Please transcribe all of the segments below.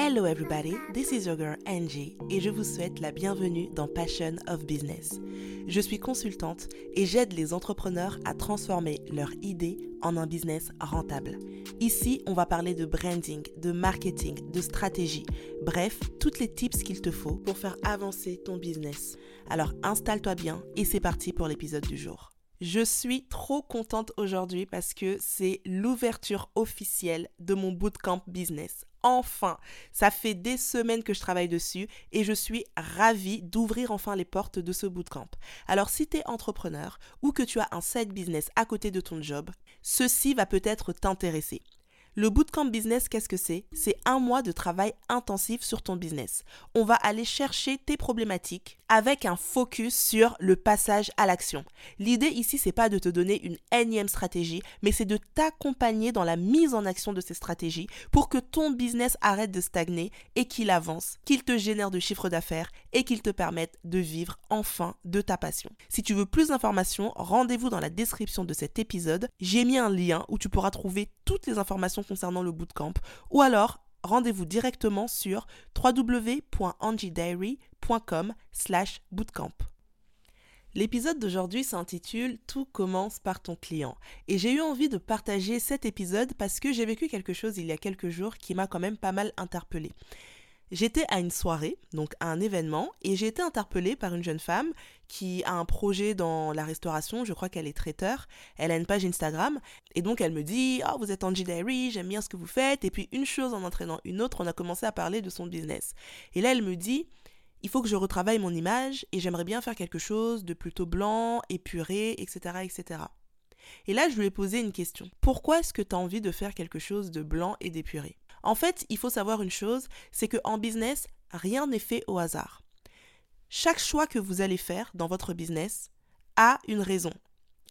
Hello everybody, this is your girl Angie et je vous souhaite la bienvenue dans Passion of Business. Je suis consultante et j'aide les entrepreneurs à transformer leur idée en un business rentable. Ici, on va parler de branding, de marketing, de stratégie, bref, toutes les tips qu'il te faut pour faire avancer ton business. Alors installe-toi bien et c'est parti pour l'épisode du jour. Je suis trop contente aujourd'hui parce que c'est l'ouverture officielle de mon bootcamp business. Enfin, ça fait des semaines que je travaille dessus et je suis ravie d'ouvrir enfin les portes de ce bootcamp. Alors si tu es entrepreneur ou que tu as un side business à côté de ton job, ceci va peut-être t'intéresser. Le bootcamp business, qu'est-ce que c'est? C'est un mois de travail intensif sur ton business. On va aller chercher tes problématiques avec un focus sur le passage à l'action. L'idée ici, c'est pas de te donner une énième stratégie, mais c'est de t'accompagner dans la mise en action de ces stratégies pour que ton business arrête de stagner et qu'il avance, qu'il te génère de chiffre d'affaires et qu'il te permette de vivre enfin de ta passion. Si tu veux plus d'informations, rendez-vous dans la description de cet épisode. J'ai mis un lien où tu pourras trouver toutes les informations concernant le bootcamp ou alors rendez-vous directement sur www.angiediary.com slash bootcamp. L'épisode d'aujourd'hui s'intitule Tout commence par ton client. Et j'ai eu envie de partager cet épisode parce que j'ai vécu quelque chose il y a quelques jours qui m'a quand même pas mal interpellée. J'étais à une soirée, donc à un événement, et j'ai été interpellée par une jeune femme qui a un projet dans la restauration, je crois qu'elle est traiteur, elle a une page Instagram, et donc elle me dit « Oh, vous êtes Angie Diary, j'aime bien ce que vous faites », et puis une chose en entraînant une autre, on a commencé à parler de son business. Et là, elle me dit « Il faut que je retravaille mon image, et j'aimerais bien faire quelque chose de plutôt blanc, épuré, etc. etc. » Et là, je lui ai posé une question. Pourquoi est-ce que tu as envie de faire quelque chose de blanc et d'épuré? En fait, il faut savoir une chose, c'est qu'en business, rien n'est fait au hasard. Chaque choix que vous allez faire dans votre business a une raison,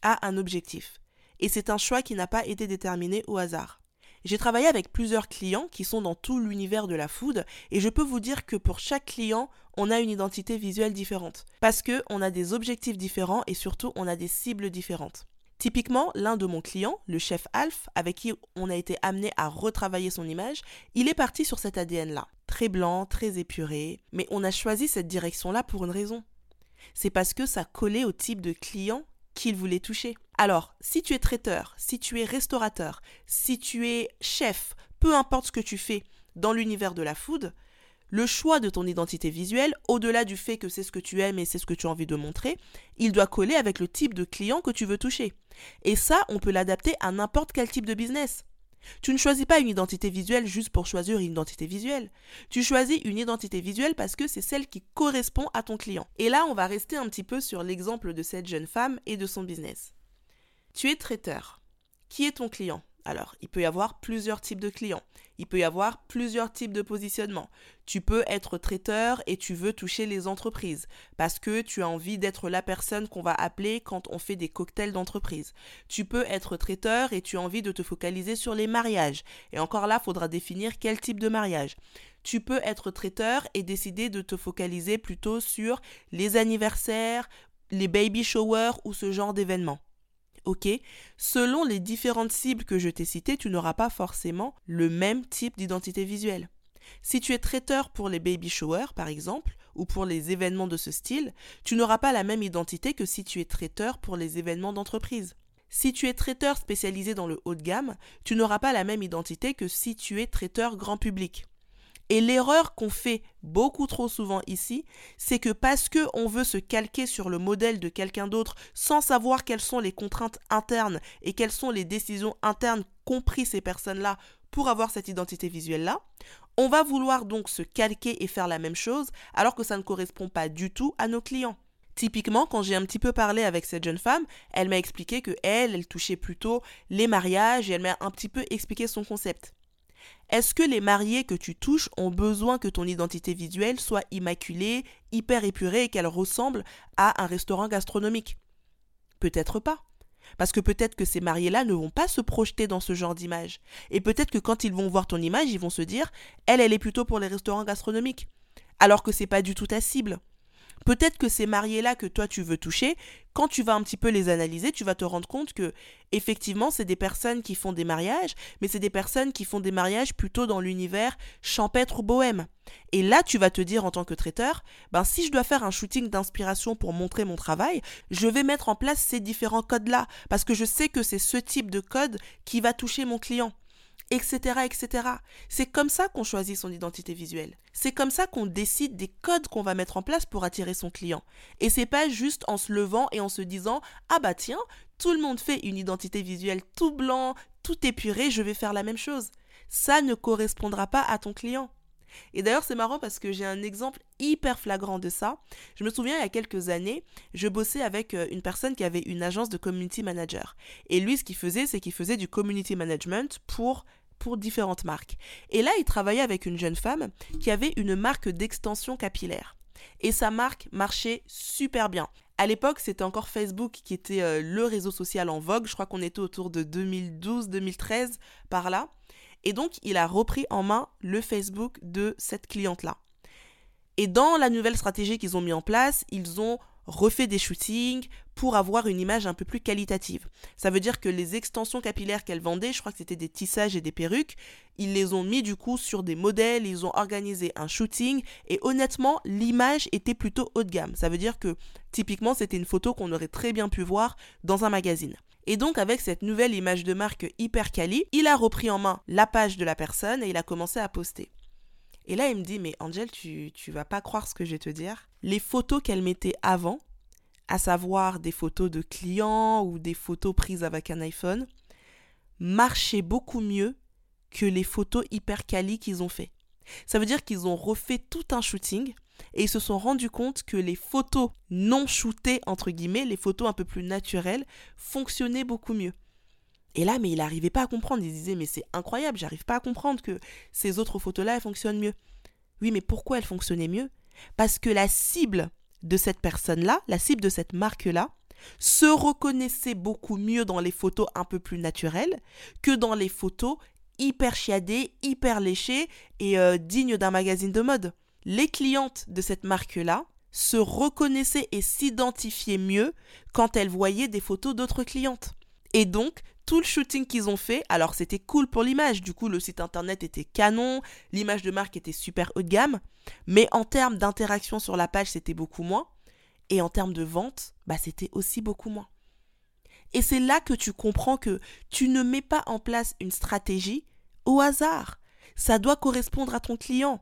a un objectif. Et c'est un choix qui n'a pas été déterminé au hasard. J'ai travaillé avec plusieurs clients qui sont dans tout l'univers de la food et je peux vous dire que pour chaque client, on a une identité visuelle différente parce que on a des objectifs différents et surtout on a des cibles différentes. Typiquement, l'un de mon client, le chef Alf, avec qui on a été amené à retravailler son image, il est parti sur cet ADN-là. Très blanc, très épuré, mais on a choisi cette direction-là pour une raison. C'est parce que ça collait au type de client qu'il voulait toucher. Alors, si tu es traiteur, si tu es restaurateur, si tu es chef, peu importe ce que tu fais dans l'univers de la food, le choix de ton identité visuelle, au-delà du fait que c'est ce que tu aimes et c'est ce que tu as envie de montrer, il doit coller avec le type de client que tu veux toucher. Et ça, on peut l'adapter à n'importe quel type de business. Tu ne choisis pas une identité visuelle juste pour choisir une identité visuelle. Tu choisis une identité visuelle parce que c'est celle qui correspond à ton client. Et là, on va rester un petit peu sur l'exemple de cette jeune femme et de son business. Tu es traiteur. Qui est ton client? Alors, il peut y avoir plusieurs types de clients. Il peut y avoir plusieurs types de positionnement. Tu peux être traiteur et tu veux toucher les entreprises parce que tu as envie d'être la personne qu'on va appeler quand on fait des cocktails d'entreprise. Tu peux être traiteur et tu as envie de te focaliser sur les mariages. Et encore là, faudra définir quel type de mariage. Tu peux être traiteur et décider de te focaliser plutôt sur les anniversaires, les baby showers ou ce genre d'événements ok Selon les différentes cibles que je t'ai citées, tu n'auras pas forcément le même type d'identité visuelle. Si tu es traiteur pour les baby showers, par exemple, ou pour les événements de ce style, tu n'auras pas la même identité que si tu es traiteur pour les événements d'entreprise. Si tu es traiteur spécialisé dans le haut de gamme, tu n'auras pas la même identité que si tu es traiteur grand public. Et l'erreur qu'on fait beaucoup trop souvent ici, c'est que parce que on veut se calquer sur le modèle de quelqu'un d'autre sans savoir quelles sont les contraintes internes et quelles sont les décisions internes compris ces personnes-là pour avoir cette identité visuelle-là, on va vouloir donc se calquer et faire la même chose alors que ça ne correspond pas du tout à nos clients. Typiquement, quand j'ai un petit peu parlé avec cette jeune femme, elle m'a expliqué que elle, elle touchait plutôt les mariages et elle m'a un petit peu expliqué son concept. Est-ce que les mariés que tu touches ont besoin que ton identité visuelle soit immaculée, hyper épurée et qu'elle ressemble à un restaurant gastronomique? Peut-être pas. Parce que peut-être que ces mariés-là ne vont pas se projeter dans ce genre d'image. Et peut-être que quand ils vont voir ton image, ils vont se dire, elle, elle est plutôt pour les restaurants gastronomiques. Alors que c'est pas du tout ta cible. Peut-être que ces mariés-là que toi tu veux toucher, quand tu vas un petit peu les analyser, tu vas te rendre compte que effectivement, c'est des personnes qui font des mariages, mais c'est des personnes qui font des mariages plutôt dans l'univers champêtre ou bohème. Et là, tu vas te dire en tant que traiteur, ben si je dois faire un shooting d'inspiration pour montrer mon travail, je vais mettre en place ces différents codes-là parce que je sais que c'est ce type de code qui va toucher mon client etc., etc. C'est comme ça qu'on choisit son identité visuelle. C'est comme ça qu'on décide des codes qu'on va mettre en place pour attirer son client. Et c'est pas juste en se levant et en se disant ah bah tiens, tout le monde fait une identité visuelle tout blanc, tout épuré, je vais faire la même chose. Ça ne correspondra pas à ton client. Et d'ailleurs, c'est marrant parce que j'ai un exemple hyper flagrant de ça. Je me souviens, il y a quelques années, je bossais avec euh, une personne qui avait une agence de community manager. Et lui, ce qu'il faisait, c'est qu'il faisait du community management pour pour différentes marques. Et là, il travaillait avec une jeune femme qui avait une marque d'extension capillaire. Et sa marque marchait super bien. À l'époque, c'était encore Facebook qui était euh, le réseau social en vogue. Je crois qu'on était autour de 2012-2013 par là. Et donc, il a repris en main le Facebook de cette cliente-là. Et dans la nouvelle stratégie qu'ils ont mis en place, ils ont refait des shootings pour avoir une image un peu plus qualitative. Ça veut dire que les extensions capillaires qu'elle vendait, je crois que c'était des tissages et des perruques, ils les ont mis du coup sur des modèles, ils ont organisé un shooting et honnêtement, l'image était plutôt haut de gamme. Ça veut dire que typiquement, c'était une photo qu'on aurait très bien pu voir dans un magazine. Et donc avec cette nouvelle image de marque hyper quali, il a repris en main la page de la personne et il a commencé à poster. Et là, il me dit, mais Angel, tu, tu vas pas croire ce que je vais te dire. Les photos qu'elle mettait avant, à savoir des photos de clients ou des photos prises avec un iPhone, marchaient beaucoup mieux que les photos hyper quali qu'ils ont fait. Ça veut dire qu'ils ont refait tout un shooting et ils se sont rendus compte que les photos non shootées, entre guillemets, les photos un peu plus naturelles, fonctionnaient beaucoup mieux. Et là, mais il n'arrivait pas à comprendre. Il disait, mais c'est incroyable, j'arrive pas à comprendre que ces autres photos-là, elles fonctionnent mieux. Oui, mais pourquoi elles fonctionnaient mieux? Parce que la cible de cette personne-là, la cible de cette marque-là, se reconnaissait beaucoup mieux dans les photos un peu plus naturelles que dans les photos hyper chiadées, hyper léchées et euh, dignes d'un magazine de mode les clientes de cette marque-là se reconnaissaient et s'identifiaient mieux quand elles voyaient des photos d'autres clientes. Et donc, tout le shooting qu'ils ont fait, alors c'était cool pour l'image, du coup le site internet était canon, l'image de marque était super haut de gamme, mais en termes d'interaction sur la page, c'était beaucoup moins, et en termes de vente, bah c'était aussi beaucoup moins. Et c'est là que tu comprends que tu ne mets pas en place une stratégie au hasard. Ça doit correspondre à ton client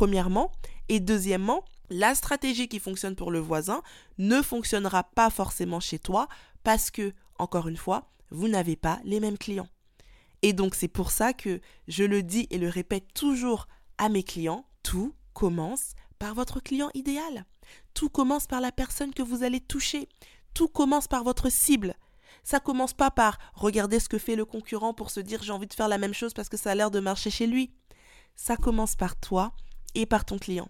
premièrement. Et deuxièmement, la stratégie qui fonctionne pour le voisin ne fonctionnera pas forcément chez toi parce que, encore une fois, vous n'avez pas les mêmes clients. Et donc c'est pour ça que je le dis et le répète toujours à mes clients, tout commence par votre client idéal. Tout commence par la personne que vous allez toucher. Tout commence par votre cible. Ça commence pas par regarder ce que fait le concurrent pour se dire j'ai envie de faire la même chose parce que ça a l'air de marcher chez lui. Ça commence par toi et par ton client.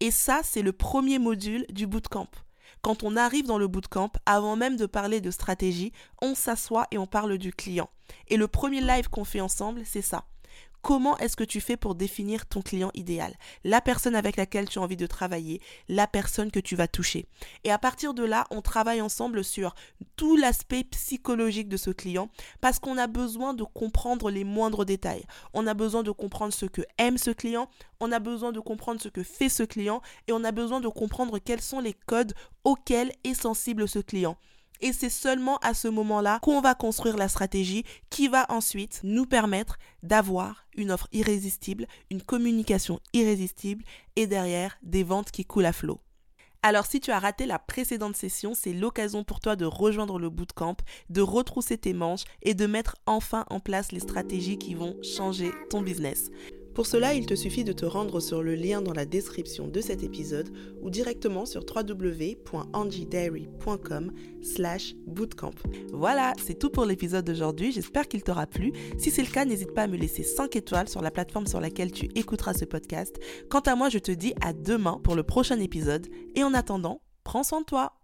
Et ça, c'est le premier module du bootcamp. Quand on arrive dans le bootcamp, avant même de parler de stratégie, on s'assoit et on parle du client. Et le premier live qu'on fait ensemble, c'est ça. Comment est-ce que tu fais pour définir ton client idéal? La personne avec laquelle tu as envie de travailler, la personne que tu vas toucher. Et à partir de là, on travaille ensemble sur tout l'aspect psychologique de ce client parce qu'on a besoin de comprendre les moindres détails. On a besoin de comprendre ce que aime ce client, on a besoin de comprendre ce que fait ce client et on a besoin de comprendre quels sont les codes auxquels est sensible ce client. Et c'est seulement à ce moment-là qu'on va construire la stratégie qui va ensuite nous permettre d'avoir une offre irrésistible, une communication irrésistible et derrière des ventes qui coulent à flot. Alors si tu as raté la précédente session, c'est l'occasion pour toi de rejoindre le bootcamp, de retrousser tes manches et de mettre enfin en place les stratégies qui vont changer ton business. Pour cela, il te suffit de te rendre sur le lien dans la description de cet épisode ou directement sur www.angieDairy.com slash bootcamp. Voilà, c'est tout pour l'épisode d'aujourd'hui, j'espère qu'il t'aura plu. Si c'est le cas, n'hésite pas à me laisser 5 étoiles sur la plateforme sur laquelle tu écouteras ce podcast. Quant à moi, je te dis à demain pour le prochain épisode et en attendant, prends soin de toi